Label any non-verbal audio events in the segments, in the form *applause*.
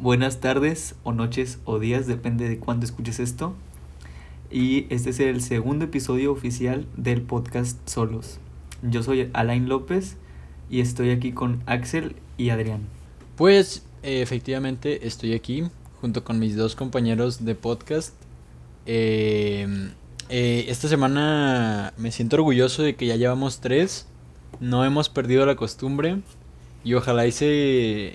buenas tardes o noches o días, depende de cuándo escuches esto. Y este es el segundo episodio oficial del podcast Solos. Yo soy Alain López y estoy aquí con Axel y Adrián. Pues efectivamente estoy aquí junto con mis dos compañeros de podcast. Eh, eh, esta semana me siento orgulloso de que ya llevamos tres. No hemos perdido la costumbre y ojalá y se,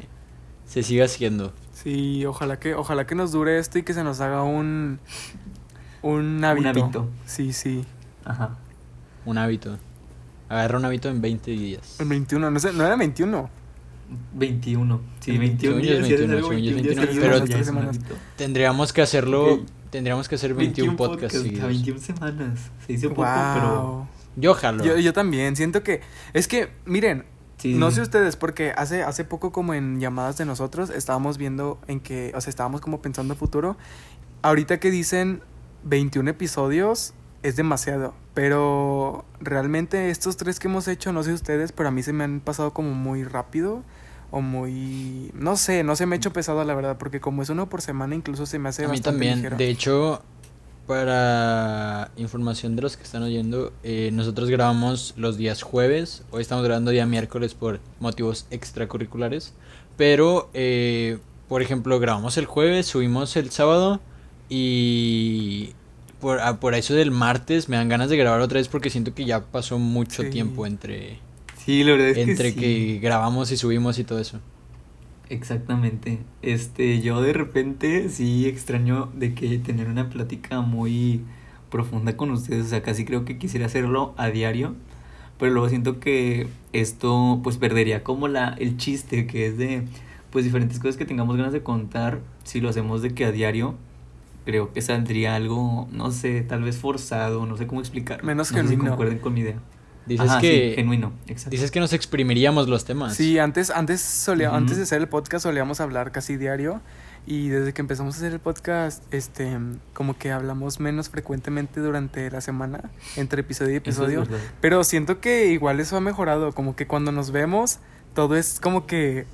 se siga haciendo. Sí, ojalá que, ojalá que nos dure esto y que se nos haga un, un hábito. Un hábito. Sí, sí. Ajá. Un hábito. Agarra un hábito en 20 días. El 21, no sé, no era 21. 21. Sí, El 21 según yo es días. si haces 21, algo según yo es 21 días 21, seguidos, pero- ya semanas. Tendríamos que hacerlo. Ok. Tendríamos que hacer 21, podcasts seguidos. 21 semanas. Se poco, Wow. pero. Yo jalo. Yo, yo también, siento que, es que, miren, Sí, no sé ustedes, porque hace, hace poco como en llamadas de nosotros estábamos viendo en que, o sea, estábamos como pensando futuro. Ahorita que dicen 21 episodios es demasiado, pero realmente estos tres que hemos hecho, no sé ustedes, pero a mí se me han pasado como muy rápido o muy, no sé, no se me ha hecho pesado la verdad, porque como es uno por semana incluso se me hace A mí bastante también. ligero. De hecho, para información de los que están oyendo, eh, nosotros grabamos los días jueves. Hoy estamos grabando día miércoles por motivos extracurriculares. Pero, eh, por ejemplo, grabamos el jueves, subimos el sábado y por, a- por eso del martes me dan ganas de grabar otra vez porque siento que ya pasó mucho Sí. tiempo entre, Sí, la verdad es entre que, grabamos y subimos y todo eso. Exactamente. Este, yo de repente sí extraño de que tener una plática muy profunda con ustedes, o sea, casi creo que quisiera hacerlo a diario, pero luego siento que esto pues perdería como la el chiste que es de pues diferentes cosas que tengamos ganas de contar, si lo hacemos de que a diario creo que saldría algo, no sé, tal vez forzado, no sé cómo explicarlo. Menos no sé si concuerden con mi idea. Dices Ajá, sí, que genuino, exacto. dices que nos exprimiríamos los temas. Sí, antes, antes, solía, antes de hacer el podcast solíamos hablar casi diario y desde que empezamos a hacer el podcast, este, como que hablamos menos frecuentemente durante la semana, entre episodio y es episodio. Pero siento que igual eso ha mejorado, como que cuando nos vemos, todo es como que,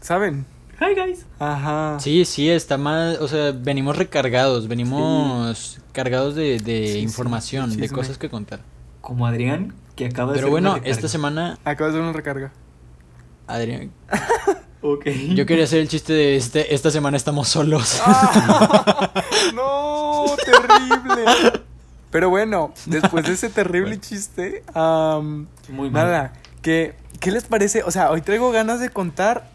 ¿saben? Hi guys. Ajá. Sí, sí, está más, o sea, venimos recargados, venimos cargados de, de Sí, información, de cosas que contar. Como Adrián, que acaba de Pero hacer una bueno, recarga. esta semana, Acabo de hacer una recarga. Adrián, *laughs* Ok. yo quería hacer el chiste de este, esta semana estamos solos. *laughs* ¡Ah! no, terrible. Pero bueno, después de ese terrible chiste, am, Muy mal. Nada, ¿qué, ¿qué les parece? O sea, hoy traigo ganas de contar.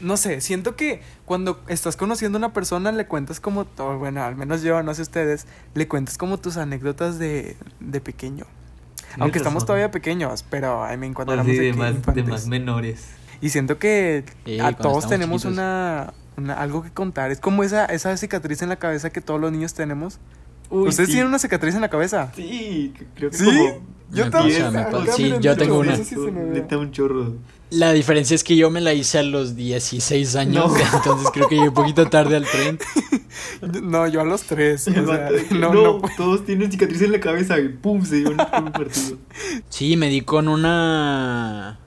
No sé, siento que cuando estás conociendo a una persona le cuentas como, o bueno, al menos yo, no sé ustedes, le cuentas como tus anécdotas de, de pequeño. Aunque estamos todavía pequeños, pero I mean, cuando Así éramos de, más, de más menores. Y siento que Sí, a todos tenemos una, una- algo que contar. Es como esa, esa cicatriz en la cabeza que todos los niños tenemos. Uy, ¿Ustedes sí. tienen una cicatriz en la cabeza? Sí, creo que ¿Sí? como Yo Me también. pasa, pasa. Sí, yo tengo una. Neta un chorro. La diferencia es que yo me la hice a los 16 años, No. *laughs* entonces creo que llegué un poquito tarde al tren. *laughs* No, yo a los tres. o sea, no, no, no, todos tienen cicatriz en la cabeza y pum, se dio un, un partido. Sí, me di con una.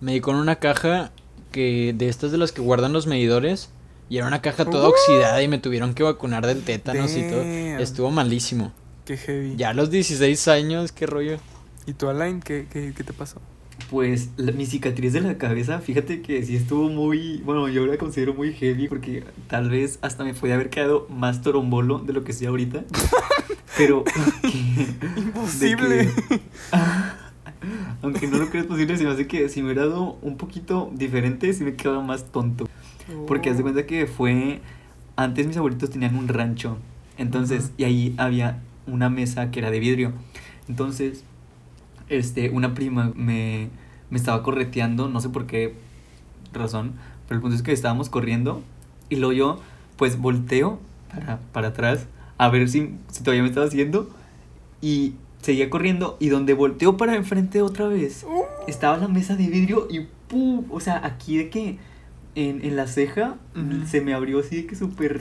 Me di con una caja que de estas de las que guardan los medidores. Y era una caja toda Uh. oxidada y me tuvieron que vacunar del tétanos y todo. Estuvo malísimo. Qué heavy. Ya a los 16 años, qué rollo. ¿Y tú, Alain, qué, qué, qué te pasó? Pues la- mi cicatriz de la cabeza, fíjate que sí estuvo muy, bueno, yo la considero muy heavy porque tal vez hasta me podía haber quedado más torombolo de lo que estoy ahorita. *laughs* Pero Imposible. que- *laughs* aunque no lo creas posible, se me hace que si me hubiera dado un poquito diferente, sí me quedaba más tonto. Porque haz de cuenta que fue. Antes mis abuelitos tenían un rancho. Entonces, y ahí había una mesa que era de vidrio. Entonces, este, una prima me, me estaba correteando, no sé por qué razón. Pero el punto es que estábamos corriendo. Y luego yo, pues volteo para, para atrás a ver si, si todavía me estaba haciendo. Y seguía corriendo. Y donde volteo para enfrente otra vez, Uh. estaba la mesa de vidrio y ¡pum! O sea, aquí de que en, en la ceja se me abrió así de que súper.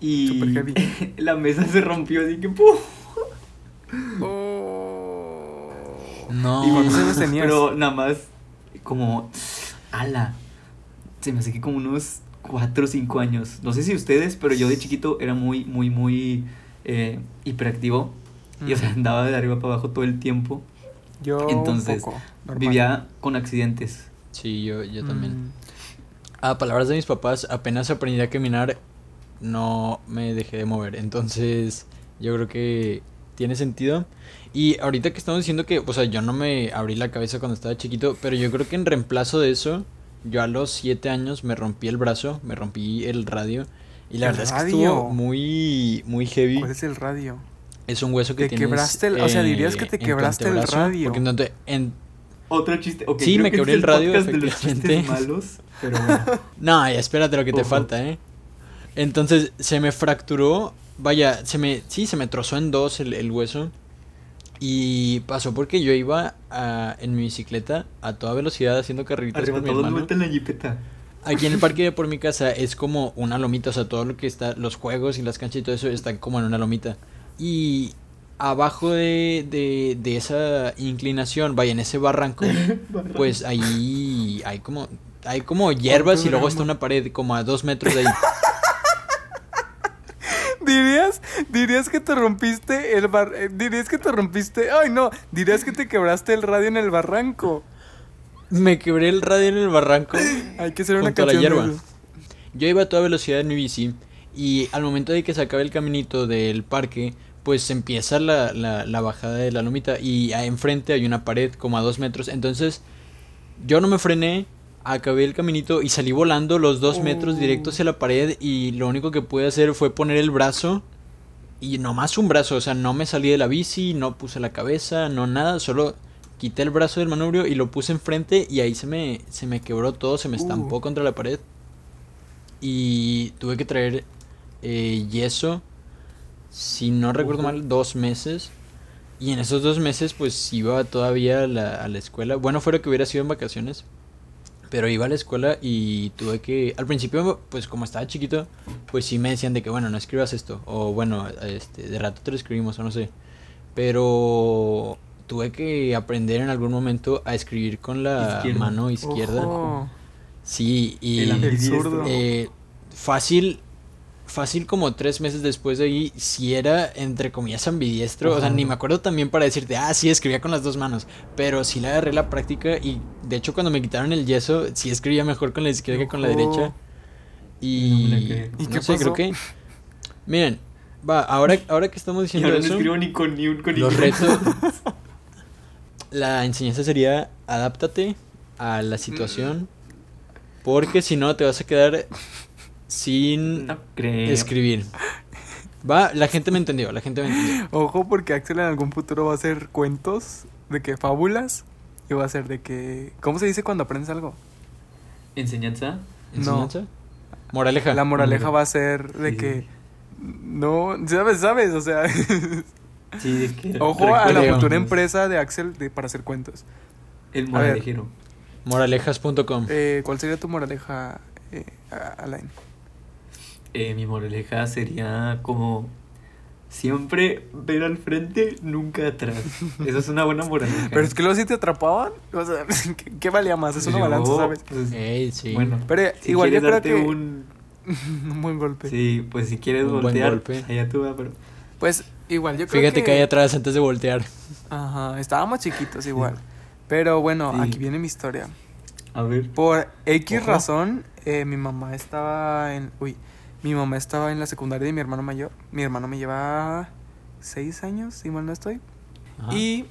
Y Súper heavy. *laughs* la mesa se rompió así que ¡pum! Oh. No. ¿Y cuántos años *laughs* tenías? Pero nada más como. ¡Ala! Se me hace que como unos cuatro o cinco años. No sé si ustedes, pero yo de chiquito era muy, muy, muy eh, hiperactivo. Y o sea, Mm. andaba de arriba para abajo todo el tiempo. Yo Entonces, un poco, normal. Vivía con accidentes. Sí, yo, yo también. Mm. A palabras de mis papás, apenas aprendí a caminar, no me dejé de mover. Entonces, yo creo que tiene sentido. Y ahorita que estamos diciendo que, o sea, yo no me abrí la cabeza cuando estaba chiquito, pero yo creo que en reemplazo de eso, yo a los 7 años me rompí el brazo, me rompí el radio. Y la ¿El verdad es que radio? estuvo muy, muy heavy. ¿Cuál es el radio? Es un hueso que Te tienes. quebraste el- o sea, dirías que te quebraste el radio. Porque en, en- Otro chiste. Sí, creo me que quebré el radio, podcast de los efectivamente. malos, pero bueno. *laughs* No, ya espérate lo que te Ojo. falta, ¿eh? Entonces, se me fracturó, vaya, se me, sí, se me trozó en dos el, el hueso. Y pasó porque yo iba a- en mi bicicleta a toda velocidad haciendo carreritas con mi hermano. en la jipeta. Aquí en el parque de *laughs* por mi casa es como una lomita, o sea, todo lo que está, los juegos y las canchas y todo eso están como en una lomita. Y abajo de, de, de esa inclinación, vaya, en ese barranco, *laughs* pues ahí hay como, hay como hierbas y luego está una pared como a dos metros de ahí. *laughs* *laughs* ¿Dirías, dirías que te rompiste el bar... eh, Dirías que te rompiste... Ay, no. Dirías que te quebraste el radio en el barranco. Me quebré el radio en el barranco. Hay que hacer una la canción de hierba. Yo iba a toda velocidad en mi bici y al momento de que se acabe el caminito del parque, pues empieza la, la, la bajada de la lomita y enfrente hay una pared como a dos metros. Entonces yo no me frené, acabé el caminito y salí volando los dos metros Oh. directo hacia la pared y lo único que pude hacer fue poner el brazo y nomás un brazo, o sea, no me salí de la bici, no puse la cabeza, no nada, solo quité el brazo del manubrio y lo puse enfrente y ahí se me, se me quebró todo, se me estampó Uh. contra la pared. Y tuve que traer eh, yeso, si no recuerdo mal, dos meses. Y en esos dos meses pues iba todavía a la, a la escuela. Bueno, fuera que hubiera sido en vacaciones. Pero iba a la escuela y tuve que... Al principio, pues como estaba chiquito, pues sí me decían de que, bueno, no escribas esto. O bueno, este, de rato te lo escribimos o no sé. Pero tuve que aprender en algún momento a escribir con la Izquierda. mano izquierda. Ojo. Sí, y El El ambidiestro. zurdo. eh, fácil, fácil como tres meses después de ahí, si era entre comillas ambidiestro, o sea, ni me acuerdo también para decirte, ah, sí, escribía con las dos manos, pero sí le agarré la práctica y de hecho cuando me quitaron el yeso, sí escribía mejor con la izquierda que con la derecha. Y, la creo. ¿Y no qué sé, creo que... Miren, va, ahora, ahora que estamos Y diciendo ahora no eso... escribo ni con ni un con Los retos. *laughs* La enseñanza sería adáptate a la situación. Porque si no te vas a quedar sin No creo. escribir. Va, la gente me entendió, la gente me entendió. Ojo, porque Axel en algún futuro va a hacer cuentos de que fábulas y va a ser de que. ¿Cómo se dice cuando aprendes algo? Enseñanza. No. ¿Enseñanza? Moraleja. La moraleja va a ser de Sí. que. No, ¿sabes? ¿Sabes? O sea, Sí, es que. *laughs* ojo a la futura empresa de Axel de, para hacer cuentos. El moralejero. Moralejas.com. Eh, ¿Cuál sería tu moraleja, eh, a- Alain? Eh, mi moraleja sería como. Siempre ver al frente, nunca atrás. Esa es una buena moraleja. Pero es que luego si te atrapaban, o sea, *laughs* ¿qué, qué valía más? Es una Yo, balanza, ¿sabes? pues, sí. Bueno, Pero si igual yo creo darte que. un. *laughs* un buen golpe. Sí, pues si quieres Un buen voltear, golpe. allá tú va, pero. Pues igual yo creo Fíjate que. que hay atrás antes de voltear. Ajá, estábamos chiquitos igual. Pero bueno, Sí. aquí viene mi historia. A ver. Por X Ojo. razón, eh, mi mamá estaba en. Uy, mi mamá estaba en la secundaria de mi hermano mayor. Mi hermano me lleva seis años, si mal no estoy. Ajá. Y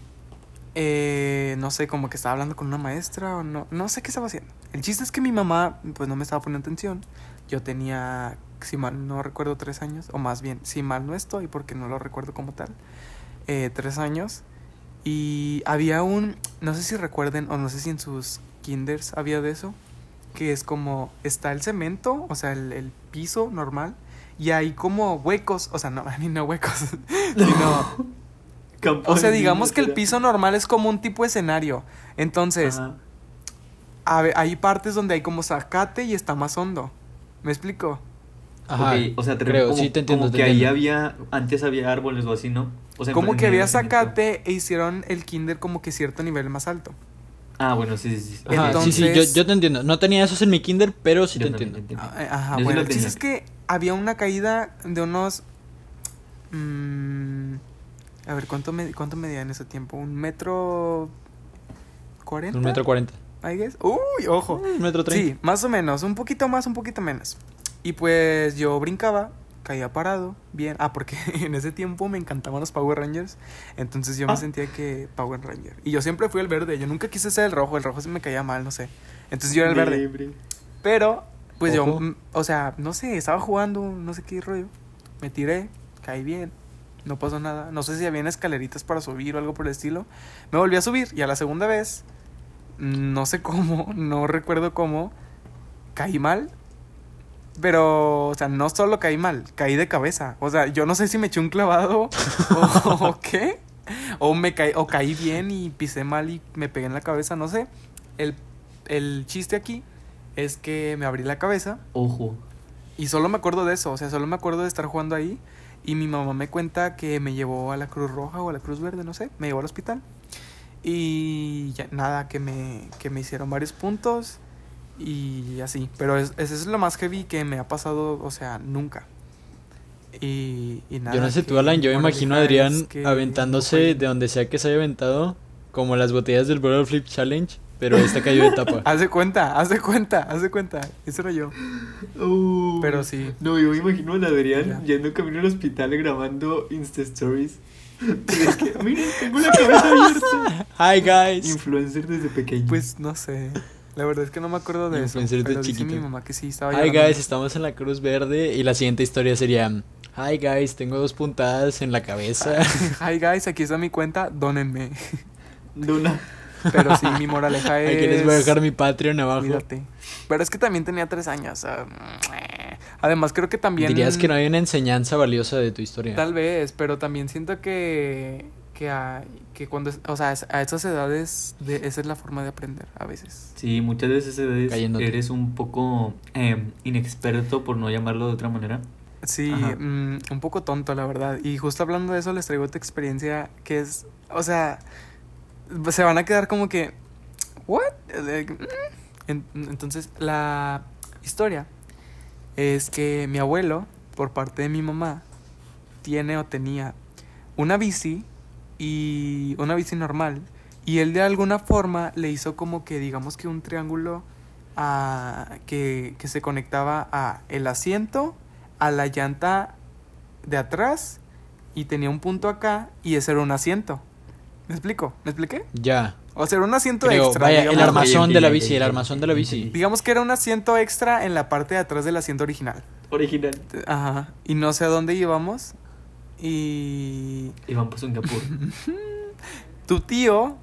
eh, no sé, como que estaba hablando con una maestra o no. No sé qué estaba haciendo. El chiste es que mi mamá, pues no me estaba poniendo atención. Yo tenía, si mal no recuerdo, tres años. O más bien, si mal no estoy, porque no lo recuerdo como tal. eh, tres años. Y había un, no sé si recuerden, o no sé si en sus kinders había de eso. Que es como, está el cemento, o sea, el, el piso normal. Y hay como huecos, o sea, no, *laughs* ni no huecos, *laughs* sino *laughs* o sea, digamos que el piso normal es como un tipo de escenario. Entonces, a ver, hay partes donde hay como zacate y está más hondo. ¿Me explico? Ajá, o sea, te creo, como, sí te entiendo. como te que ahí había, antes había árboles o así, ¿no? O sea, como que había zacate e hicieron el kinder como que cierto nivel más alto. Ah, bueno, sí, sí, sí. Ajá, sí, sí, yo, Entonces- yo te entiendo. No tenía esos en mi kinder, pero sí Yo te entiendo. entendí. Ah, Ajá, Yo sí bueno, lo el chiste es que había una caída de unos... mm, a ver, ¿cuánto, me, ¿cuánto medía en ese tiempo? ¿Un metro cuarenta? Un metro cuarenta. I guess. Uy, ojo. Un metro treinta. Sí, más o menos, un poquito más, un poquito menos. Y pues yo brincaba, caía parado, bien. Ah, porque *laughs* en ese tiempo me encantaban los Power Rangers. Entonces yo me Ah. sentía que Power Ranger. Y yo siempre fui el verde, yo nunca quise ser el rojo, el rojo se me caía mal, no sé. Entonces yo era el verde. Pero, pues Ojo. yo, mm, o sea, no sé, estaba jugando, no sé qué rollo. Me tiré, caí bien, no pasó nada. No sé si habían escaleritas para subir o algo por el estilo. Me volví a subir y a la segunda vez, no sé cómo, *laughs* no recuerdo cómo, caí mal. Pero, o sea, no solo caí mal, caí de cabeza. O sea, yo no sé si me eché un clavado o, o *laughs* qué. O me caí, o caí bien y pisé mal y me pegué en la cabeza, no sé. El, el chiste aquí es que me abrí la cabeza Ojo. y solo me acuerdo de eso, o sea, solo me acuerdo de estar jugando ahí y mi mamá me cuenta que me llevó a la Cruz Roja o a la Cruz Verde, no sé, me llevó al hospital. Y ya, nada, que me, que me hicieron varios puntos y así, pero es, eso es lo más heavy que me ha pasado, o sea, nunca. Y, y nada. Yo no sé tú, Alan, yo me imagino a Adrián es que aventándose no de donde sea que se haya aventado, como las botellas del Bottle Flip Challenge, pero esta cayó de tapa. *laughs* Haz de cuenta, haz de cuenta, haz de cuenta. Eso era yo. Pero sí. No, yo me imagino al Adrián Ya. yendo camino al hospital grabando Insta Stories. *laughs* De que, miren, tengo la cabeza abierta. Hi guys. Influencer desde pequeño. Pues no sé. La verdad es que no me acuerdo de eso. Pero dice mi mamá que sí estaba Hi guys, estamos en la Cruz Verde y la siguiente historia sería Hi guys, tengo dos puntadas en la cabeza. *laughs* Hi guys, aquí está mi cuenta, dónenme. *laughs* Duna. Pero sí, mi moraleja es. *laughs* Aquí les voy a dejar mi Patreon abajo. Cuídate. Pero es que también tenía tres años. Además, creo que también. Dirías que no hay una enseñanza valiosa de tu historia. Tal vez, pero también siento que. Que, hay- que cuando. es- O sea, a esas edades, de, esa es la forma de aprender, a veces. Sí, muchas veces eres, Cayéndote. eres un poco eh, inexperto, por no llamarlo de otra manera. Sí, mm, un poco tonto, la verdad. Y justo hablando de eso, les traigo otra experiencia que es. O sea, se van a quedar como que. ¿What? Mm. En- Entonces, la historia es que mi abuelo, por parte de mi mamá, tiene o tenía una bici y una bici normal. Y él de alguna forma le hizo como que, digamos que un triángulo a, que, que se conectaba a el asiento, a la llanta de atrás y tenía un punto acá y ese era un asiento. ¿Me explico? ¿Me expliqué? Ya. O sea, era un asiento Creo, extra. vaya, digamos. el armazón de la bici, el armazón de la bici. Digamos que era un asiento extra en la parte de atrás del asiento original. Original. Ajá. Y no sé a dónde íbamos. Y Iván por Singapur. *laughs* tu tío,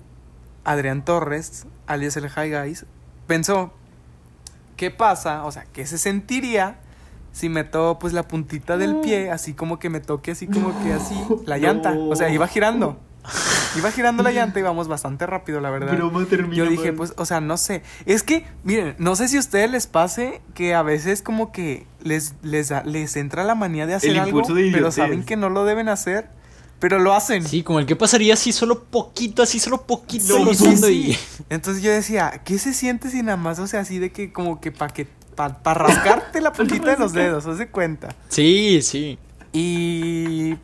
Adrián Torres, alias el High Guys, pensó, ¿qué pasa? O sea, ¿qué se sentiría si meto pues la puntita del pie, así como que me toque así como que así, la *laughs* llanta? O sea, iba girando. Iba girando la llanta y vamos bastante rápido, la verdad. Broma termina Yo dije, mal. pues, o sea, no sé. Es que, miren, no sé si a ustedes les pase que a veces como que les, les, da- les entra la manía de hacer El algo, de pero saben que no lo deben hacer, pero lo hacen. Sí, como el que pasaría si solo poquito, así solo poquito Sí, lo sí, usando sí. y... *laughs* Entonces yo decía, ¿qué se siente si nada más, o sea, así de que como que para que, para rascarte la *laughs* puntita de los dedos, haz de cuenta? Sí, sí. Y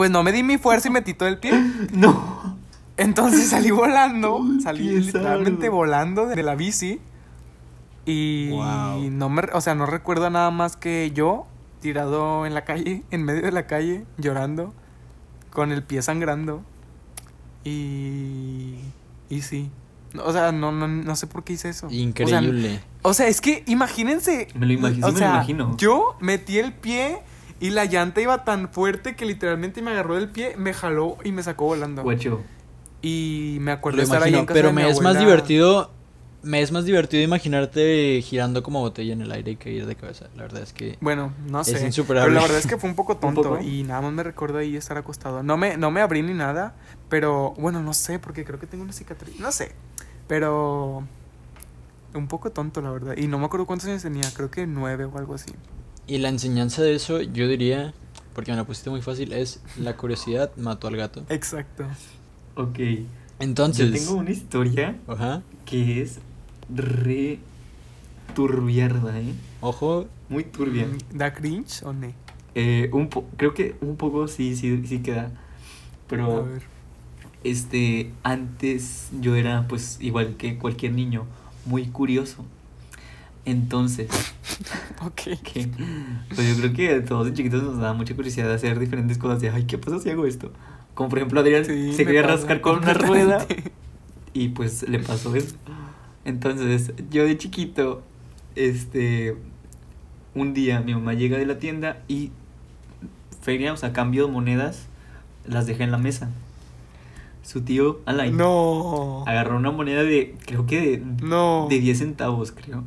pues no me di mi fuerza y metí todo el pie. *laughs* No. Entonces salí volando, *laughs* salí literalmente volando de la bici. Y Wow. no me, o sea, no recuerdo nada más que yo tirado en la calle, *laughs* en medio de la calle, llorando, con el pie sangrando. Y y sí. O sea, no, no, no sé por qué hice eso. O sea, Increíble. O sea, es que imagínense. Me lo imagino, o me lo imagino. Yo metí el pie y la llanta iba tan fuerte que literalmente me agarró del pie, me jaló y me sacó volando. Guacho. Y me acuerdo Lo de estar ahí imagino, en casa pero de mi me es más divertido... Me es más divertido imaginarte girando como botella en el aire y caer de cabeza. La verdad es que... Bueno, no Es sé. insuperable. Pero la verdad es que fue un poco *laughs* tonto poco? y nada más me recuerdo ahí estar acostado. No me, no me abrí ni nada, pero bueno, no sé, porque creo que tengo una cicatriz. No sé. Pero un poco tonto, la verdad. Y no me acuerdo cuántos años tenía, creo que nueve o algo así. Y la enseñanza de eso, yo diría, porque me la pusiste muy fácil, es la curiosidad mató al gato. Exacto. Ok. Entonces. Yo tengo una historia Ajá. que es re turbiarda, ¿eh? Ojo. Muy turbia. ¿Da cringe o no? Eh, un po- creo que un poco sí, sí, sí queda. A Pero, ver. este, antes yo era, pues, igual que cualquier niño, muy curioso. Entonces, *laughs* Ok. *laughs* que, pues yo creo que todos de chiquitos nos da mucha curiosidad de hacer diferentes cosas. De, ay, ¿qué pasa si hago esto? Como por ejemplo, Adrián Sí, se quería rascar con una rueda *laughs* y pues le pasó eso. Entonces, yo de chiquito, este, un día mi mamá llega de la tienda y feria, o sea, cambio de monedas, las dejé en la mesa. Su tío, Alain, No. agarró una moneda de, creo que de, No. de 10 centavos, creo.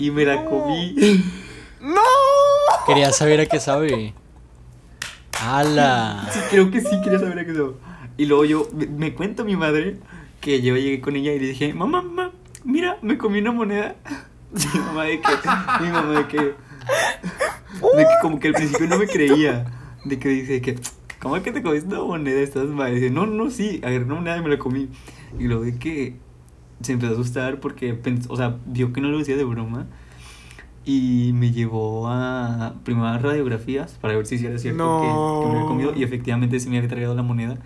Y me la comí. ¡No! Quería saber a qué sabe. ¡Hala! Sí, creo que sí quería saber a qué sabe. Y luego yo, me, me cuenta mi madre que yo llegué con ella y le dije, mamá, mamá, mira, me comí una moneda. *laughs* Mi mamá de que, mi mamá de que, de que como que al principio no me creía. De que dice que, ¿cómo es que te comiste una moneda? Estás mal. Y dice, no, no, sí, agarré una moneda y me la comí. Y luego de que se empezó a asustar porque, pens- o sea, vio que no lo decía de broma. Y me llevó a primero a radiografías para ver si era cierto que, que me había comido. Y efectivamente sí me había tragado la moneda.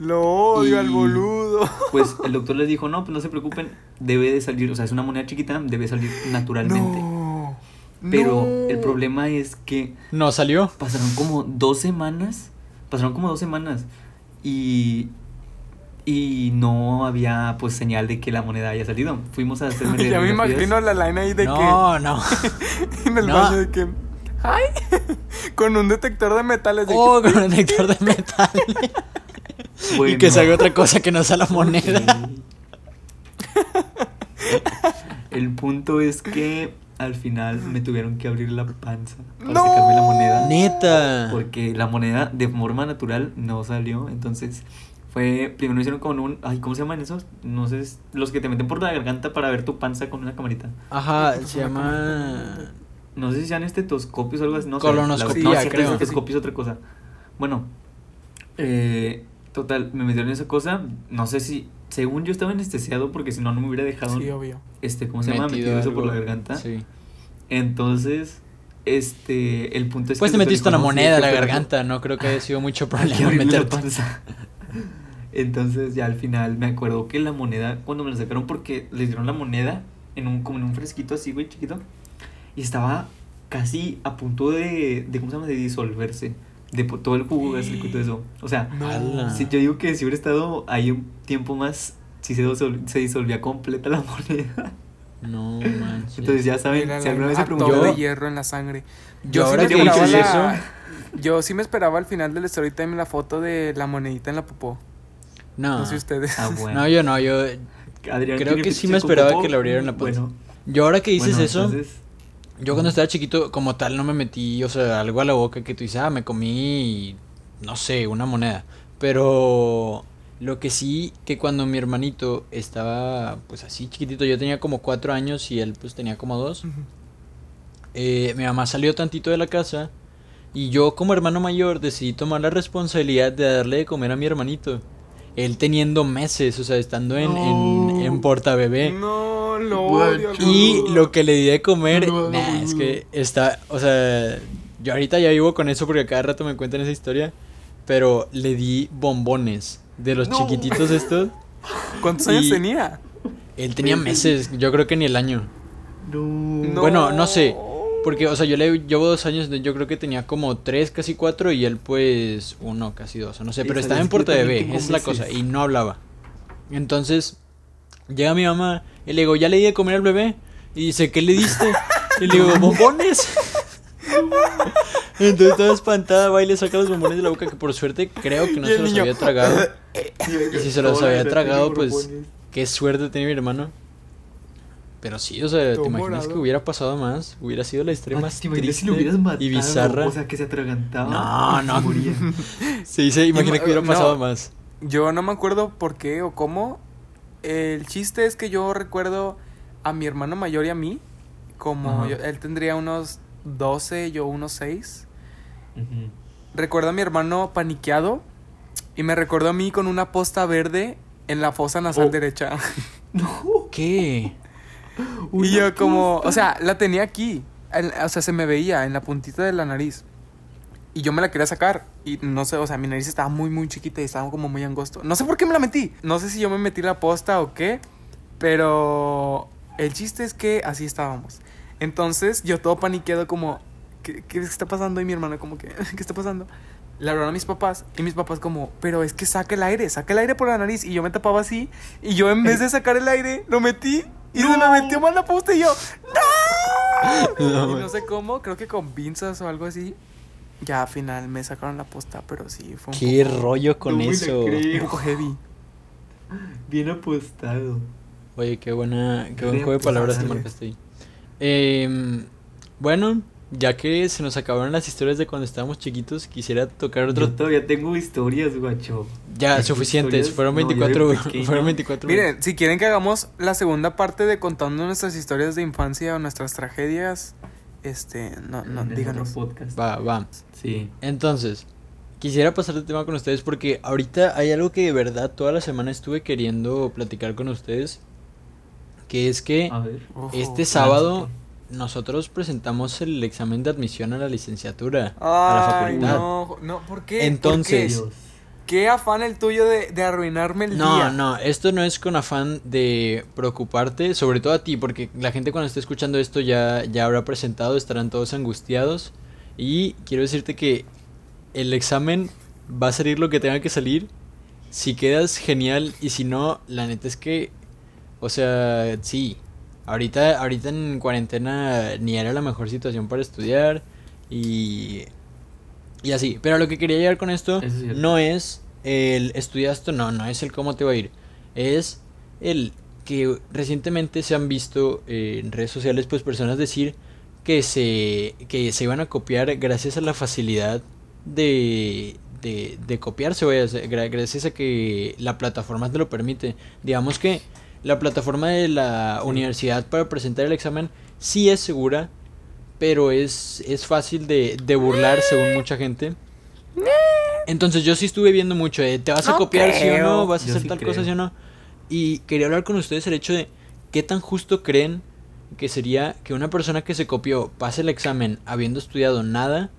Lo odio al Y- boludo. Pues el *laughs* doctor les dijo, no, pues no se preocupen, debe de salir, o sea, es una moneda chiquita, debe salir naturalmente. No. Pero No. el problema es que ¿No salió? pasaron como dos semanas, pasaron como dos semanas y, y no había pues señal de que la moneda haya salido. Fuimos a hacer *laughs* Ya me imagino la line ahí de No, no. que. *laughs* En el No. baño de que. ¡Ay! *laughs* Con un detector de metales. De Oh, con un detector de metal. Y que salga otra cosa que no sea la moneda. El punto es que al final me tuvieron que abrir la panza para ¡No! sacarme la moneda. Neta. Porque la moneda de forma natural no salió. Entonces fue. Primero me hicieron con un. Ay, ¿cómo se llaman esos? No sé. es- Los que te meten por la garganta para ver tu panza con una camarita. Ajá, se llama. No sé si sean estetoscopios o algo así. No sé. Colonoscopía, La- no, sí, creo. estetoscopio es otra cosa. Bueno. eh, total, me metieron esa cosa. No sé si. Según yo estaba anestesiado porque si no, no me hubiera dejado. Sí, obvio. este, ¿cómo se llama? Metido eso por la garganta. Sí. Entonces. Este, el punto es Pues que te metiste una dijo, "No, sí, moneda a la que operarlo". garganta, no creo que haya sido mucho *laughs* problema meterte. Entonces ya al final me acuerdo que la moneda, cuando me la sacaron porque les dieron la moneda en un, como en un fresquito así, güey, chiquito. Y estaba casi a punto de, de ¿cómo se llama? De disolverse. De todo el jugo gástrico y todo eso. O sea, si yo digo que si hubiera estado ahí un tiempo más, si se, disol- se disolvía completa la *laughs* moneda. No manches. Entonces ya saben, Era si la alguna vez se preguntó... de hierro en la sangre. Yo sí ahora me que esperaba la- eso- Yo sí me esperaba al final del story time la foto de la monedita en la popó. No. No sé ustedes. Ah, bueno. No, yo no, yo. Adrián creo que sí me esperaba que le abrieran la panza. Bueno, Yo ahora que dices bueno, eso, entonces- yo cuando estaba chiquito, como tal, no me metí, o sea, algo a la boca que tú dices, ah, me comí, no sé, una moneda. Pero lo que sí, que cuando mi hermanito estaba, pues así chiquitito, yo tenía como cuatro años y él pues tenía como dos. eh, mi mamá salió tantito de la casa y yo como hermano mayor decidí tomar la responsabilidad de darle de comer a mi hermanito. Él teniendo meses, o sea, estando en, en, No. en portabebé. No, lo odio. Y lo que le di de comer, No, nah, no, es que está, o sea, yo ahorita ya vivo con eso porque cada rato me cuentan esa historia, pero le di bombones de los No. chiquititos estos. *laughs* ¿Cuántos años tenía? Él tenía meses, yo creo que ni el año. No. Bueno, no sé. Porque, o sea, yo le llevo dos años, yo creo que tenía como tres, casi cuatro, y él pues uno, casi dos, no sé, pero estaba en Puerto también Bebé, tengo es la cosa, y no hablaba. Entonces, llega mi mamá, y le digo, ¿ya le di de comer al bebé? Y dice, ¿qué le diste? Y le digo, bombones. *laughs* Entonces estaba espantada, va y le saca los bombones de la boca, que por suerte creo que no se los había tragado. *laughs* Y si se los había tragado, pues, Qué suerte tenía mi hermano. Pero sí, o sea, ¿te imaginas morado. que hubiera pasado más? Hubiera sido la historia más ¿Te imaginas si triste lo hubieras matado? y bizarra. O sea, que se atragantaba. No, y no. moría. *laughs* Sí, se imagina que hubiera no. pasado más. Yo no me acuerdo por qué o cómo. El chiste es que yo recuerdo a mi hermano mayor y a mí. Como yo- él tendría unos 12, yo unos 6. Ujú. Recuerdo a mi hermano paniqueado. Y me recuerdo a mí con una posta verde en la fosa nasal Oh. derecha. *laughs* ¿Qué? Y yo como, posta. o sea, la tenía aquí. en- o sea, se me veía en la puntita de la nariz. Y yo me la quería sacar. Y no sé, o sea, mi nariz estaba muy, muy chiquita y estaba como muy angosto. No sé por qué me la metí. No sé si yo me metí la posta o qué. Pero el chiste es que así estábamos. Entonces yo todo paniqueado como, ¿qué, qué está pasando? Y mi hermana como que, ¿qué está pasando? Le hablaron a mis papás y mis papás como, pero es que saca el aire, saca el aire por la nariz. Y yo me tapaba así. Y yo en vez de sacar el aire, lo metí. Y se me metió mal la posta y yo, No, *laughs* y no sé cómo, creo que con pinzas o algo así. Ya al final me sacaron la posta, pero sí, fue un, ¿Qué poco, rollo con No eso? un poco heavy. Bien apostado. Oye, qué buena, qué buen juego de palabras te marcaste ahí. Bueno, ya que se nos acabaron las historias de cuando estábamos chiquitos, quisiera tocar otro... Yo todavía tengo historias, guacho. Ya, suficientes, historias- fueron no, yo de 24, pequeño- *laughs* fueron 24. Miren, si quieren que hagamos la segunda parte de contando nuestras historias de infancia o nuestras tragedias, este, no, no, en díganos. podcast. Va, va. Sí. Entonces, quisiera pasar de tema con ustedes porque ahorita hay algo que de verdad toda la semana estuve queriendo platicar con ustedes, que es que A ver. Ojo. este sábado nosotros presentamos el examen de admisión a la licenciatura, a la Ay, facultad. no, no, ¿por qué? Entonces- ¿Por Dios. qué? ¿Qué afán el tuyo de, de arruinarme el No, día? no, esto no es con afán de preocuparte, sobre todo a ti, porque la gente cuando esté escuchando esto ya, ya habrá presentado, estarán todos angustiados. Y quiero decirte que el examen va a salir lo que tenga que salir. Si quedas genial y si no, la neta es que, o sea, sí. Ahorita, ahorita en cuarentena ni era la mejor situación para estudiar y, y así. Pero lo que quería llegar con esto es no es el estudiaste, no, no es el cómo te va a ir. Es el que recientemente se han visto eh, en redes sociales pues personas decir que se, que se iban a copiar gracias a la facilidad de, de, de copiarse, gracias a que la plataforma te lo permite. Digamos que la plataforma de la universidad para presentar el examen sí es segura, pero es, es fácil de, de burlar según mucha gente. Entonces yo sí estuve viendo mucho de, ¿te vas a No copiar sí o no? ¿Vas a Yo hacer sí tal creo. cosa sí o no? Y quería hablar con ustedes el hecho de qué tan justo creen que sería que una persona que se copió pase el examen habiendo estudiado nada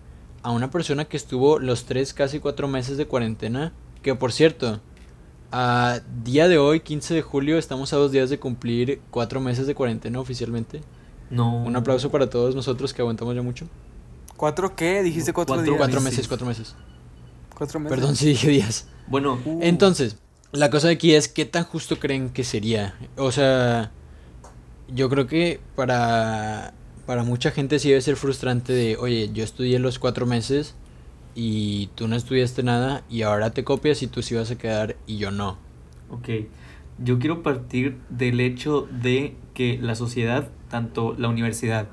a una persona que estuvo los tres, casi cuatro meses de cuarentena. Que por cierto, a día de hoy, 15 de julio, estamos a dos días de cumplir cuatro meses de cuarentena oficialmente. No. Un aplauso para todos nosotros que aguantamos ya mucho. ¿Cuatro qué? Dijiste cuatro, Cuatro- días. Cuatro meses. meses, cuatro meses. Cuatro meses. Perdón si dije días. Bueno, Uh. Entonces, la cosa de aquí es qué tan justo creen que sería. O sea, yo creo que para, para mucha gente sí debe ser frustrante de, oye, yo estudié los cuatro meses y tú no estudiaste nada y ahora te copias y tú sí vas a quedar y yo no. ok. Yo quiero partir del hecho de que la sociedad, tanto la universidad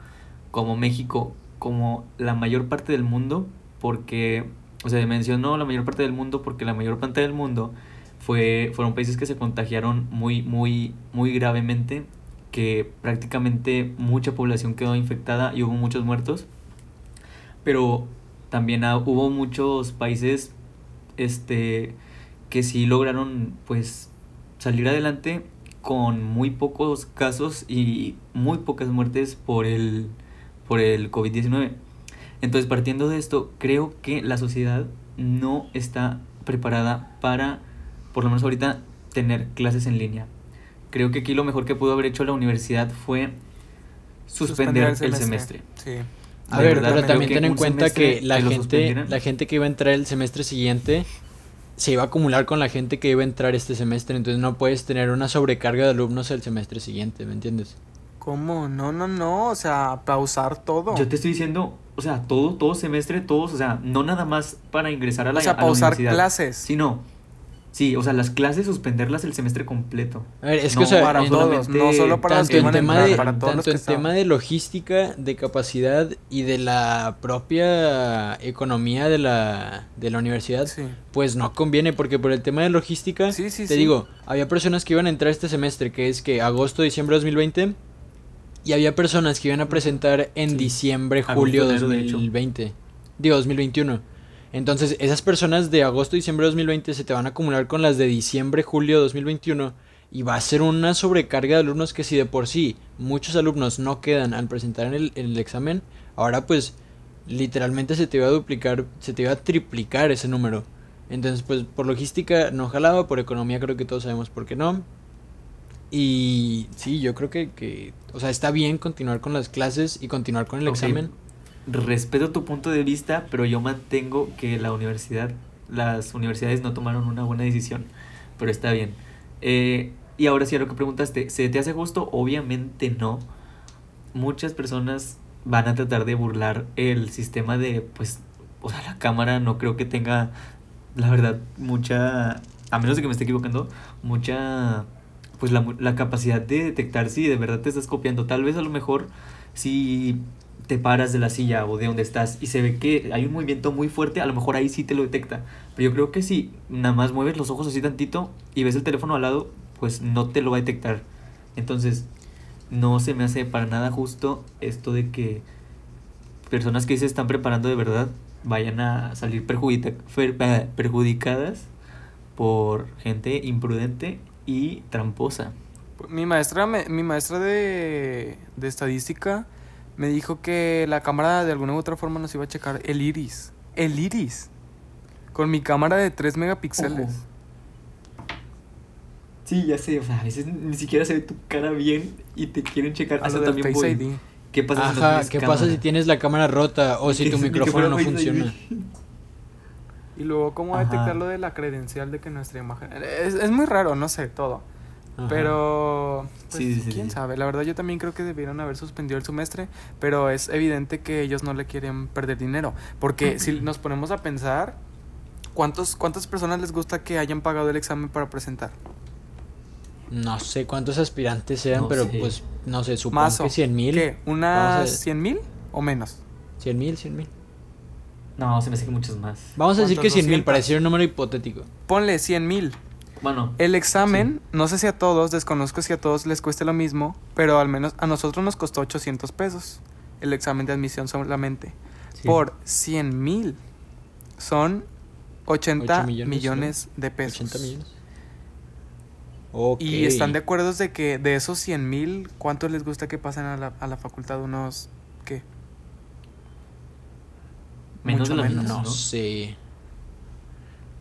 como México, como la mayor parte del mundo, porque, o sea, mencionó la mayor parte del mundo porque la mayor parte del mundo fue, fueron países que se contagiaron muy, muy, muy gravemente, que prácticamente mucha población quedó infectada y hubo muchos muertos. Pero también hubo muchos países este que sí lograron pues salir adelante con muy pocos casos y muy pocas muertes por el por el COVID-19. Entonces, partiendo de esto, creo que la sociedad no está preparada para por lo menos ahorita tener clases en línea. Creo que aquí lo mejor que pudo haber hecho la universidad fue suspender, el semestre. Sí. A ver, pero también ten en cuenta que la que gente, la gente que iba a entrar el semestre siguiente se iba a acumular con la gente que iba a entrar este semestre, entonces no puedes tener una sobrecarga de alumnos el semestre siguiente, ¿me entiendes? ¿Cómo? No, no, no. O sea, pausar todo. Yo te estoy diciendo, o sea, todo, todo semestre, todos, o sea, no nada más para ingresar a la, o sea, a la pausar universidad, clases. sino, sí, o sea, las clases suspenderlas el semestre completo. A ver, es que No, o sea, para en- todos, no solo para los que en van a tema entrar, de, para todos los tanto que en tema de logística, de capacidad y de la propia economía de la, de la universidad, Sí. pues no conviene, porque por el tema de logística, Sí, sí, te sí. digo, había personas que iban a entrar este semestre, que es que agosto, diciembre de 2020, y había personas que iban a presentar en Sí. diciembre, julio de hecho. 2020, digo 2021. Entonces, esas personas de agosto, diciembre de 2020 se te van a acumular con las de diciembre, julio de 2021 y va a ser una sobrecarga de alumnos que si de por sí muchos alumnos no quedan al presentar en el, en el examen, ahora pues literalmente se te iba a duplicar, se te iba a triplicar ese número. Entonces, pues por logística no jalaba, por economía creo que todos sabemos por qué no. Y sí, yo creo que, que o sea, está bien continuar con las clases y continuar con el examen. Respeto tu punto de vista, pero yo mantengo que la universidad, las universidades no tomaron una buena decisión, pero está bien. Eh, y ahora sí a lo que preguntaste, ¿se te hace justo? Obviamente no. Muchas personas van a tratar de burlar el sistema de, pues, o sea, la cámara no creo que tenga, la verdad, mucha, a menos de que me esté equivocando, mucha, pues, la, la capacidad de detectar si de verdad te estás copiando. Tal vez a lo mejor si te paras de la silla o de donde estás y se ve que hay un movimiento muy fuerte, a lo mejor ahí sí te lo detecta. Pero yo creo que si nada más mueves los ojos así tantito y ves el teléfono al lado, pues no te lo va a detectar. Entonces, no se me hace para nada justo esto de que personas que se están preparando de verdad vayan a salir eh, perjudicadas por gente imprudente y tramposa. Mi maestra, mi maestra de, de estadística me dijo que la cámara de alguna u otra forma nos iba a checar el iris. El iris. Con mi cámara de 3 megapíxeles. Ojo. Sí, ya sé, o sea, a veces ni siquiera se ve tu cara bien y te quieren checar. A del también Face. ID. ¿Qué pasa si no ¿qué cámara? pasa si tienes la cámara rota o si *laughs* tu micrófono no funciona? Y luego, ¿cómo detectar lo de la credencial de que nuestra imagen... Es, es muy raro, no sé, todo. Ajá. Pero, pues, Sí, sí, sí, quién sí. sabe. La verdad, yo también creo que debieron haber suspendido el semestre, pero es evidente que ellos no le quieren perder dinero. Porque si nos ponemos a pensar, ¿cuántos, ¿cuántas personas les gusta que hayan pagado el examen para presentar? No sé cuántos aspirantes sean, No pero sé. pues no sé, supongo Mazo. que 100 mil. ¿Qué? ¿Unas a- 100 mil o menos? 100 mil, 100 mil. No, se me hace que muchos más. Vamos a decir que ¿Cuántos? 100 mil 200. para decir un número hipotético. Ponle 100 mil. Bueno, El examen, no sé si a todos, desconozco si a todos les cueste lo mismo, pero al menos a nosotros nos costó 800 pesos el examen de admisión solamente. Sí. Por 100 mil son 80 Ocho millones, millones, de pesos. 80 millones. Ok. Y están de acuerdo de que de esos 100 mil, ¿cuánto les gusta que pasen a la, a la facultad? Unos, ¿qué? menos de mucho la menos, mitad, No ¿no?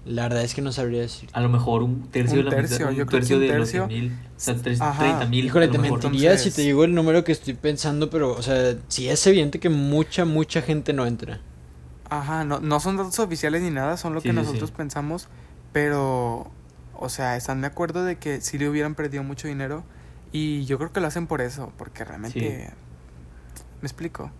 La verdad es que no sabría decir. A lo mejor un tercio Un de la tercio, mitad, un yo creo que tercio un de los tercio. 100 mil, o sea, tres- Ajá. 30 mil. Híjole, te mentiría si te digo el número que estoy pensando, pero, o sea, sí es evidente que mucha, mucha gente no entra. Ajá, no, no son datos oficiales ni nada, son lo Sí, que sí, nosotros sí. pensamos, pero, o sea, están de acuerdo de que sí le hubieran perdido mucho dinero y yo creo que lo hacen por eso, porque realmente... ¿Me explico?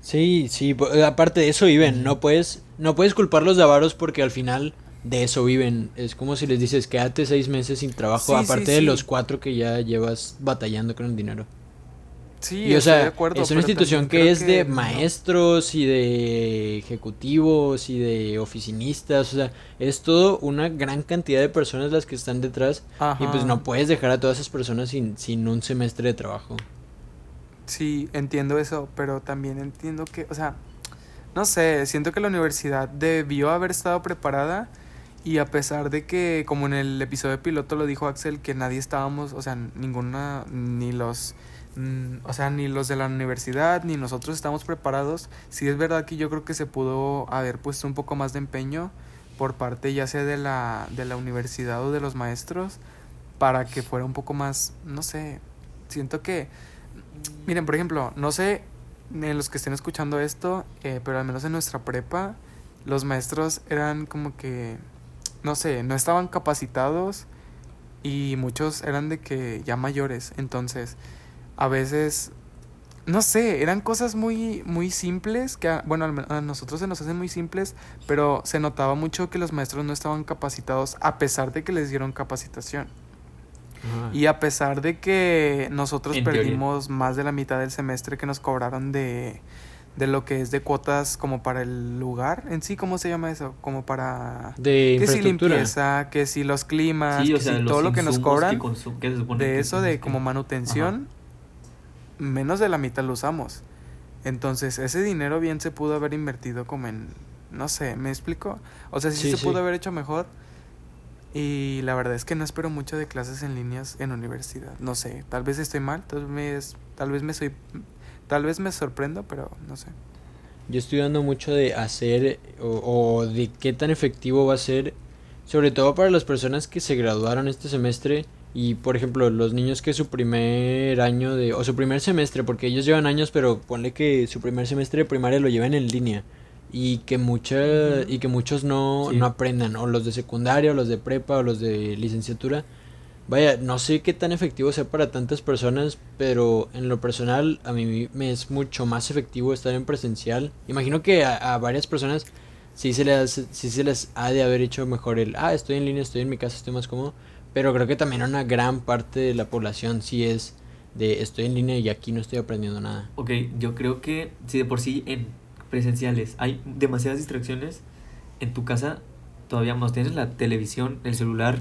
Sí, sí, aparte de eso viven, no puedes, no puedes culparlos de avaros porque al final de eso viven. Es como si les dices, quédate seis meses sin trabajo, Sí, sí, aparte de sí. los cuatro que ya llevas batallando con el dinero. Sí, Y o de sea, acuerdo. es una institución que es de maestros y de ejecutivos y de oficinistas, o sea, es todo una gran cantidad de personas las que están detrás y pues no puedes dejar a todas esas personas sin, sin un semestre de trabajo. Sí, entiendo eso, pero también entiendo que, o sea, no sé, siento que la universidad debió haber estado preparada y a pesar de que, como en el episodio piloto lo dijo Axel, que nadie estábamos, o sea, ninguna, ni los, mm, o sea, ni los de la universidad, ni nosotros estamos preparados, sí es verdad que yo creo que se pudo haber puesto un poco más de empeño por parte ya sea de la, de la universidad o de los maestros para que fuera un poco más, no sé, siento que Miren, por ejemplo, no sé en los que estén escuchando esto, eh, pero al menos en nuestra prepa, los maestros eran como que, no sé, no estaban capacitados y muchos eran de que ya mayores. Entonces, a veces, no sé, eran cosas muy, muy simples, que a, bueno, a nosotros se nos hacen muy simples, pero se notaba mucho que los maestros no estaban capacitados a pesar de que les dieron capacitación. Y a pesar de que nosotros En teoría. perdimos más de la mitad del semestre que nos cobraron de, de lo que es de cuotas como para el lugar en sí, ¿cómo se llama eso? Como para... De Que si limpieza, que si los climas, Sí, o que sea, si todo lo que nos cobran que de eso de que- como manutención, menos de la mitad lo usamos. Entonces, ese dinero bien se pudo haber invertido como en, no sé, ¿me explico? O sea, sí, Sí, se sí. pudo haber hecho mejor. Y la verdad es que no espero mucho de clases en líneas en universidad. No sé, tal vez estoy mal, tal vez, tal vez me soy, tal vez me sorprendo, pero no sé. Yo estoy dando mucho de hacer o, o de qué tan efectivo va a ser, sobre todo para las personas que se graduaron este semestre y, por ejemplo, los niños que su primer año de, o su primer semestre, porque ellos llevan años, pero ponle que su primer semestre de primaria lo llevan en línea y que mucha, y que muchos no, Sí. no aprendan, o los de secundaria, o los de prepa, o los de licenciatura. Vaya, no sé qué tan efectivo sea para tantas personas, pero en lo personal a mí me es mucho más efectivo estar en presencial. Imagino que a, a varias personas sí se, les, sí se les ha de haber hecho mejor el, ah, estoy en línea, estoy en mi casa, estoy más cómodo, pero creo que también una gran parte de la población sí es de, estoy en línea y aquí no estoy aprendiendo nada. Ok, yo creo que si de por sí en presenciales hay demasiadas distracciones, en tu casa todavía más tienes la televisión, el celular,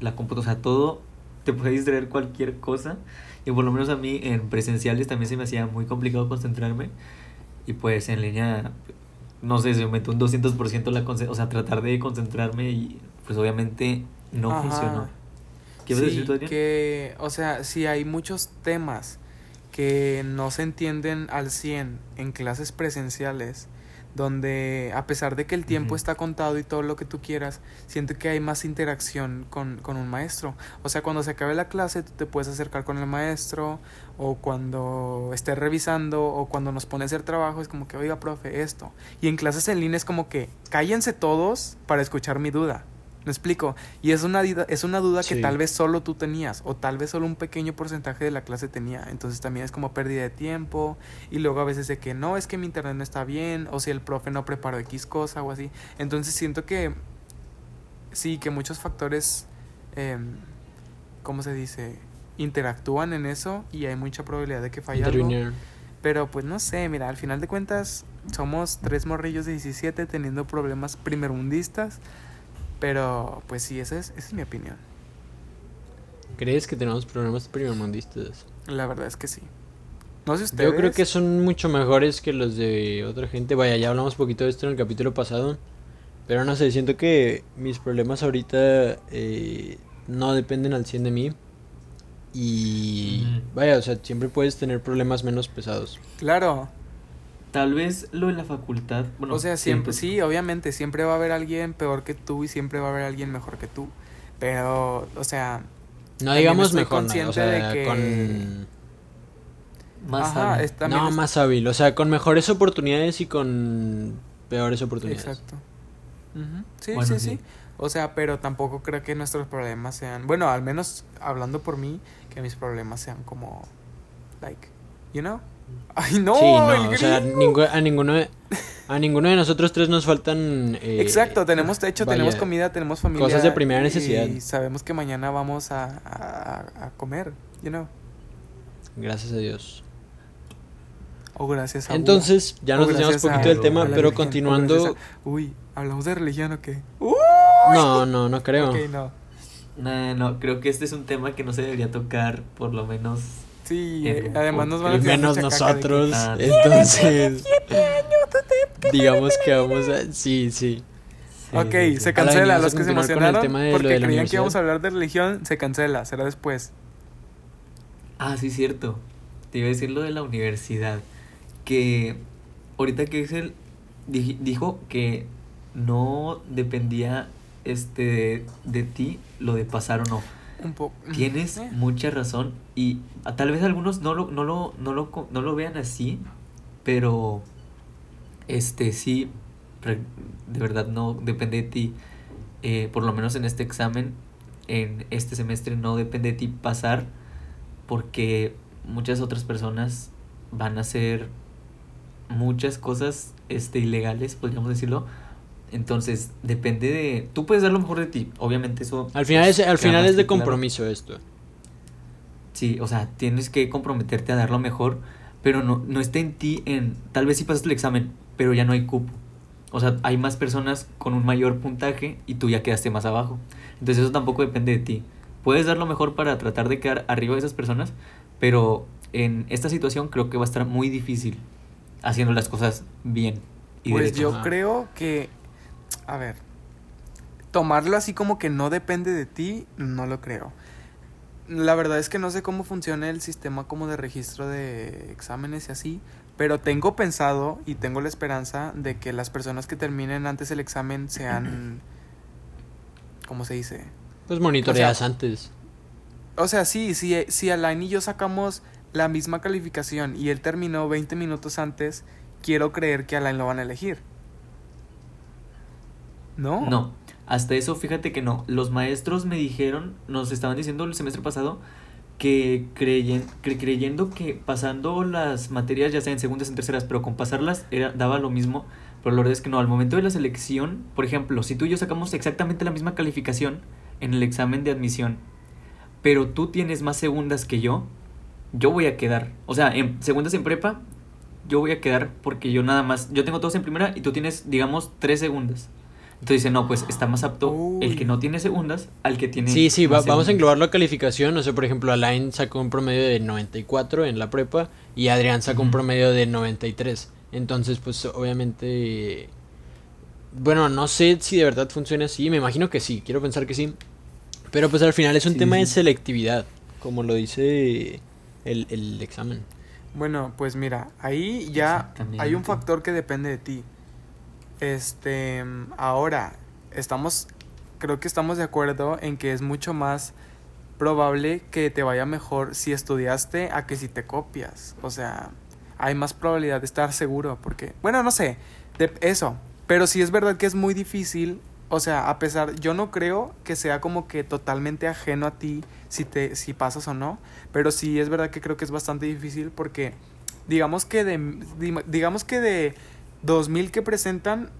la computadora, o sea, todo te puede distraer cualquier cosa. Y por lo menos a mí en presenciales también se me hacía muy complicado concentrarme. Y pues en línea, no sé, se me aumentó un 200% la o sea, tratar de concentrarme y pues obviamente no Ajá. funcionó. ¿Qué Sí, decir tú, que, o sea, si hay muchos temas que no se entienden al 100 en clases presenciales, donde a pesar de que el tiempo está contado y todo lo que tú quieras, siento que hay más interacción con, con un maestro. O sea, cuando se acabe la clase, tú te puedes acercar con el maestro, o cuando estés revisando, o cuando nos pone a hacer trabajo, es como que, oiga, profe, esto. Y en clases en línea es como que, cállense todos para escuchar mi duda. ¿Me explico? Y es una, es una duda que tal vez solo tú tenías o tal vez solo un pequeño porcentaje de la clase tenía. Entonces también es como pérdida de tiempo y luego a veces de que no, es que mi internet no está bien o si el profe no preparó X cosa o así. Entonces siento que sí, que muchos factores, em, ¿cómo se dice? Interactúan en eso y hay mucha probabilidad de que falle algo. Pero pues no sé, mira, al final de cuentas somos tres morrillos de 17 teniendo problemas primermundistas. Pero pues sí, esa es, esa es mi opinión. ¿Crees que tenemos problemas primermundistas? La verdad es que sí. No sé ustedes. Yo creo que son mucho mejores que los de otra gente. Vaya, ya hablamos poquito de esto en el capítulo pasado. Pero no sé, siento que mis problemas ahorita eh, no dependen al 100 de mí. Y vaya, o sea, siempre puedes tener problemas menos pesados. Claro. Tal vez lo en la facultad, bueno, o sea, siempre, sí, obviamente, siempre va a haber alguien peor que tú y siempre va a haber alguien mejor que tú. Pero, o sea, No digamos estoy mejor, ¿no? o consciente de sea, que- con... más ajá, hábil. es- no, es- más hábil, o sea, con mejores oportunidades y con peores oportunidades. Exacto. Sí, Bueno, sí, sí. sí. O sea, pero tampoco creo que nuestros problemas sean, bueno, al menos hablando por mí, que mis problemas sean como, like, you know? Ay, no, sí, no, el o sea, ningu- a ninguno de, a ninguno de nosotros tres nos faltan eh, Exacto, tenemos techo, vaya, tenemos comida, tenemos familia. cosas de primera necesidad. Y sabemos que mañana vamos a, a, a comer, you know? Gracias a Dios. O gracias a Entonces, ya nos desviamos a- poquito del tema, pero continuando... Uy, ¿hablamos de religión o qué? No, no, no creo. No, no, creo que este es un tema que no se debería tocar, por lo menos. Sí, Eh, además nos van a menos de nosotros. Ah, Entonces, *laughs* digamos que vamos a... Sí, sí. sí, Ok, sí, sí. se cancela. ¿ibas a Los que se emocionaron tema de lo porque de creían que íbamos a hablar de religión, se cancela. Será después. Ah, sí, cierto. Te iba a decir lo de la universidad. Que ahorita que Excel dij- dijo que no dependía este de, ti lo de pasar o no. Un poco. Tienes Eh, mucha razón y a- tal vez algunos no lo, no lo, no lo, no lo vean así, pero este sí, de verdad no depende de ti. Eh, por lo menos en este examen, en este semestre no depende de ti pasar porque muchas otras personas van a hacer muchas cosas este, ilegales, podríamos decirlo. Entonces, depende de... Tú puedes dar lo mejor de ti, obviamente eso... Al final es, al queda final es de claro. compromiso esto. Sí, o sea, tienes que comprometerte a dar lo mejor, pero no, no está en ti en... Tal vez sí pasaste el examen, pero ya no hay cupo. O sea, hay más personas con un mayor puntaje y tú ya quedaste más abajo. Entonces eso tampoco depende de ti. Puedes dar lo mejor para tratar de quedar arriba de esas personas, pero en esta situación creo que va a estar muy difícil haciendo las cosas bien. y Pues derecho. yo Ajá. creo que, a ver, tomarlo así como que no depende de ti, no lo creo. La verdad es que no sé cómo funciona el sistema como de registro de exámenes y así, pero tengo pensado y tengo la esperanza de que las personas que terminen antes el examen sean, *clears throat* ¿cómo se dice? Pues monitoreas O sea, antes. O sea, sí, si, si Alain y yo sacamos la misma calificación y él terminó 20 minutos antes, quiero creer que Alain lo van a elegir. ¿No? No, hasta eso fíjate que no. Los maestros me dijeron, nos estaban diciendo el semestre pasado que creyen- cre- creyendo que pasando las materias, ya sea en segundas, en terceras, pero con pasarlas era, daba lo mismo. Pero la verdad es que no, al momento de la selección, por ejemplo, si tú y yo sacamos exactamente la misma calificación en el examen de admisión, pero tú tienes más segundas que yo, yo voy a quedar. O sea, en segundas en prepa, yo voy a quedar porque yo nada más, yo tengo todos en primera y tú tienes, digamos, tres segundas. Entonces dice, no, pues está más apto el que no tiene segundas al que tiene. Sí, sí, va- vamos a segundas. englobar la calificación. No sé, por ejemplo, Alain sacó un promedio de 94 en la prepa y Adrián sacó un promedio de 93. Entonces, pues obviamente... Bueno, no sé si de verdad funciona así. Me imagino que sí, quiero pensar que sí. Pero pues al final es un Sí, tema sí. de selectividad, como lo dice el, el examen. Bueno, pues mira, ahí ya hay un factor que depende de ti. Este, ahora, estamos, creo que estamos de acuerdo en que es mucho más probable que te vaya mejor si estudiaste a que si te copias. O sea, hay más probabilidad de estar seguro porque, bueno, no sé, de eso. Pero sí es verdad que es muy difícil. O sea, a pesar, yo no creo que sea como que totalmente ajeno a ti si te, si pasas o no. Pero sí es verdad que creo que es bastante difícil porque digamos que de digamos que de 2000 que presentan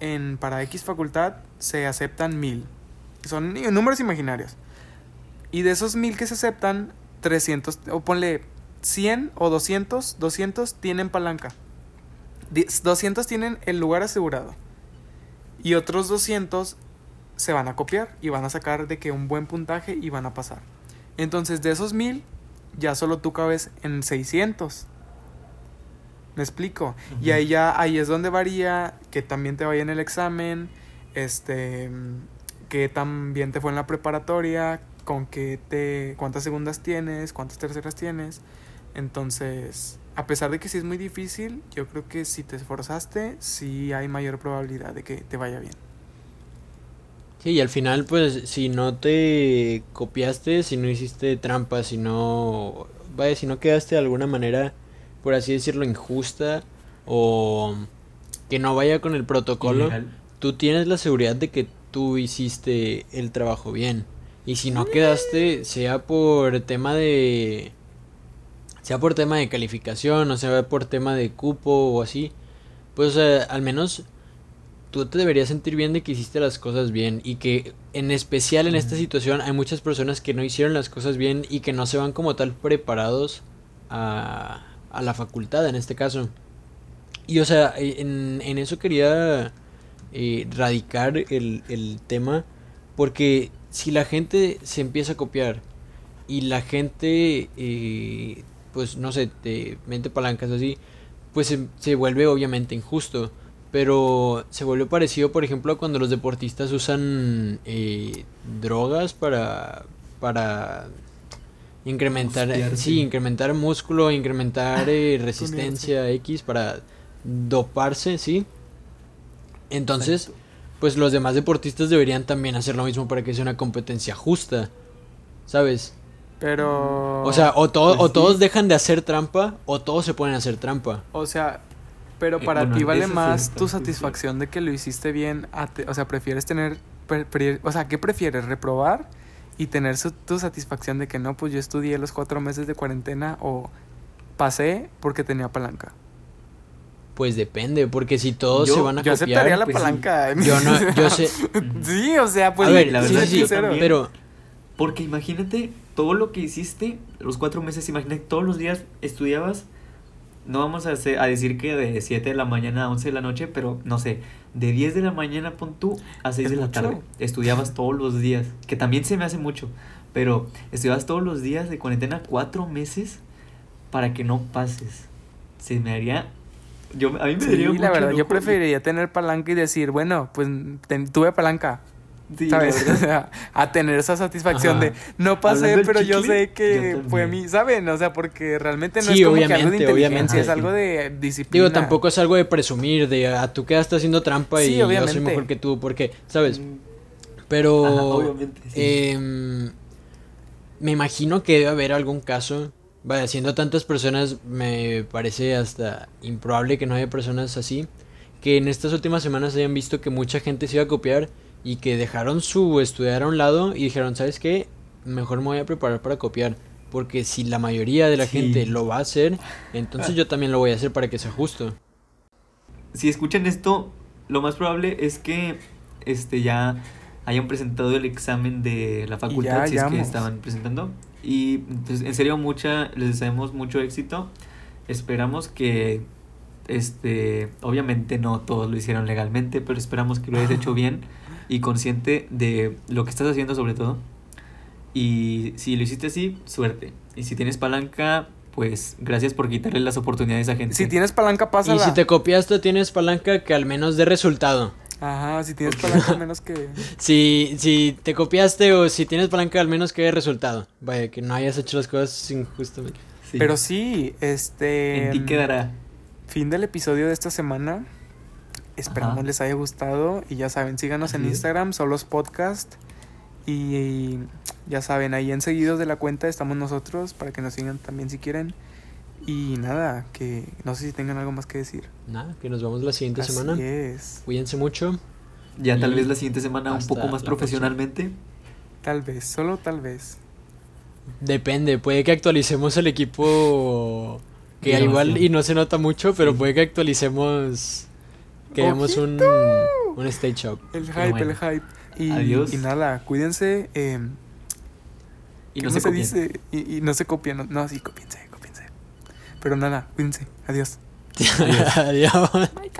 en para X facultad se aceptan 1000. Son números imaginarios. Y de esos 1000 que se aceptan, 300 o ponle 100 o 200, 200 tienen palanca. Di- 200 tienen el lugar asegurado. Y otros 200 se van a copiar y van a sacar de que un buen puntaje y van a pasar. Entonces, de esos 1000, ya solo tú cabes en 600. ¿Me explico? Y ahí ya ahí es donde varía que también te vaya en el examen, este que también te fue en la preparatoria, con qué te cuántas segundas tienes, cuántas terceras tienes. Entonces, a pesar de que sí es muy difícil, yo creo que si te esforzaste, sí hay mayor probabilidad de que te vaya bien. Sí, y al final, pues, si no te copiaste, si no hiciste trampa, si no, vaya, si no quedaste de alguna manera, por así decirlo, injusta o que no vaya con el protocolo, Ilegal. tú tienes la seguridad de que tú hiciste el trabajo bien. Y si no quedaste, sea por tema de, sea por tema de calificación, o sea por tema de cupo o así, pues eh, al menos tú te deberías sentir bien de que hiciste las cosas bien y que en especial en esta situación hay muchas personas que no hicieron las cosas bien y que no se van como tal preparados a, a la facultad en este caso. Y o sea, e- en, en eso quería eh, radicar el, el tema porque si la gente se empieza a copiar y la gente, eh, pues no sé, te mete palancas así, pues se, se vuelve obviamente injusto. Pero se vuelve parecido, por ejemplo, a cuando los deportistas usan eh, drogas para, para incrementar, Hostiarse. sí, incrementar músculo, incrementar eh, resistencia X para doparse, ¿sí? Entonces, Exacto. pues los demás deportistas deberían también hacer lo mismo para que sea una competencia justa, ¿sabes? Pero O sea, o, todo, pues o todos sí. dejan de hacer trampa o todos se ponen a hacer trampa. O sea, pero Eh, para bueno, ti vale más tu satisfacción de que lo hiciste bien, a te- o sea, prefieres tener, pre- pre- o sea, ¿qué prefieres? ¿Reprobar y tener su- tu satisfacción de que no, pues yo estudié los cuatro meses de cuarentena o pasé porque tenía palanca? Pues depende, porque si todos Yo- se van a Yo copiar, aceptaría la pues sí. palanca. yo no, yo sé, *laughs* sí, o sea, pues a ver, la sí, verdad sí, yo sí, pero Porque imagínate todo lo que hiciste los cuatro meses, imagínate todos los días estudiabas. No vamos a, hacer- a decir que de 7 de la mañana a 11 de la noche, pero no sé, de 10 de la mañana pon tú a 6 Es de la mucho. tarde. Estudiabas todos los días, que también se me hace mucho, pero estudiabas todos los días de cuarentena cuatro meses para que no pases. Se me haría Yo, a mí me Sí, la mucho verdad, yo preferiría tener palanca y decir, bueno, pues ten- tuve palanca, Sí, la ¿sabes? verdad. O *laughs* sea, a tener esa satisfacción Ajá. de, no pasé, pero yo sé que yo fue mí, ¿saben? O sea, porque realmente no Sí, es como que algo de obviamente, inteligencia, obviamente. es algo de disciplina. Digo, tampoco es algo de presumir, de a tú quedaste haciendo trampa Sí, y yo obviamente. soy mejor que tú, porque, ¿sabes? Mm, Pero Ajá, obviamente, sí. em, me imagino que debe haber algún caso. Vaya, siendo tantas personas, me parece hasta improbable que no haya personas así. Que en estas últimas semanas hayan visto que mucha gente se iba a copiar y que dejaron su estudiar a un lado y dijeron, ¿sabes qué? Mejor me voy a preparar para copiar. Porque si la mayoría de la Sí. gente lo va a hacer, entonces yo también lo voy a hacer para que sea justo. Si escuchan esto, lo más probable es que este ya hayan presentado el examen de la facultad, ya si es que estaban presentando. Y pues en serio mucha, les deseamos mucho éxito. Esperamos que este, obviamente no todos lo hicieron legalmente, pero esperamos que lo hayas hecho bien y consciente de lo que estás haciendo sobre todo. Y si lo hiciste así, suerte. Y si tienes palanca, pues gracias por quitarle las oportunidades a gente. Si tienes palanca, pásala. Y si te copiaste, tienes palanca que al menos dé resultado. Ajá, si tienes palanca, *laughs* menos que... Si, si te copiaste o si tienes palanca, al menos que dé resultado. Vaya, que no hayas hecho las cosas injustamente. Sí. Pero sí, este... en ti quedará. Fin del episodio de esta semana. Esperamos Ajá. les haya gustado. Y ya saben, síganos en Así es. Instagram, Solos Podcast. Y, y ya saben, ahí enseguidos de la cuenta estamos nosotros para que nos sigan también si quieren. Y nada, que no sé si tengan algo más que decir. Nada, que nos vemos la siguiente Así semana. es. Cuídense mucho. Ya tal vez la siguiente semana un poco más profesionalmente. Tal vez, solo tal vez. Depende, puede que actualicemos el equipo que igual y no se nota mucho, pero puede que actualicemos que hagamos un, un stage up. El hype, bueno. el hype. Y, Adiós. y nada, cuídense. eh, Y ¿qué no se copien. dice? Y, y no se copien. No, no, sí, copiense, copiense. Pero nada, cuídense. Adiós. *laughs* Adiós. Bye,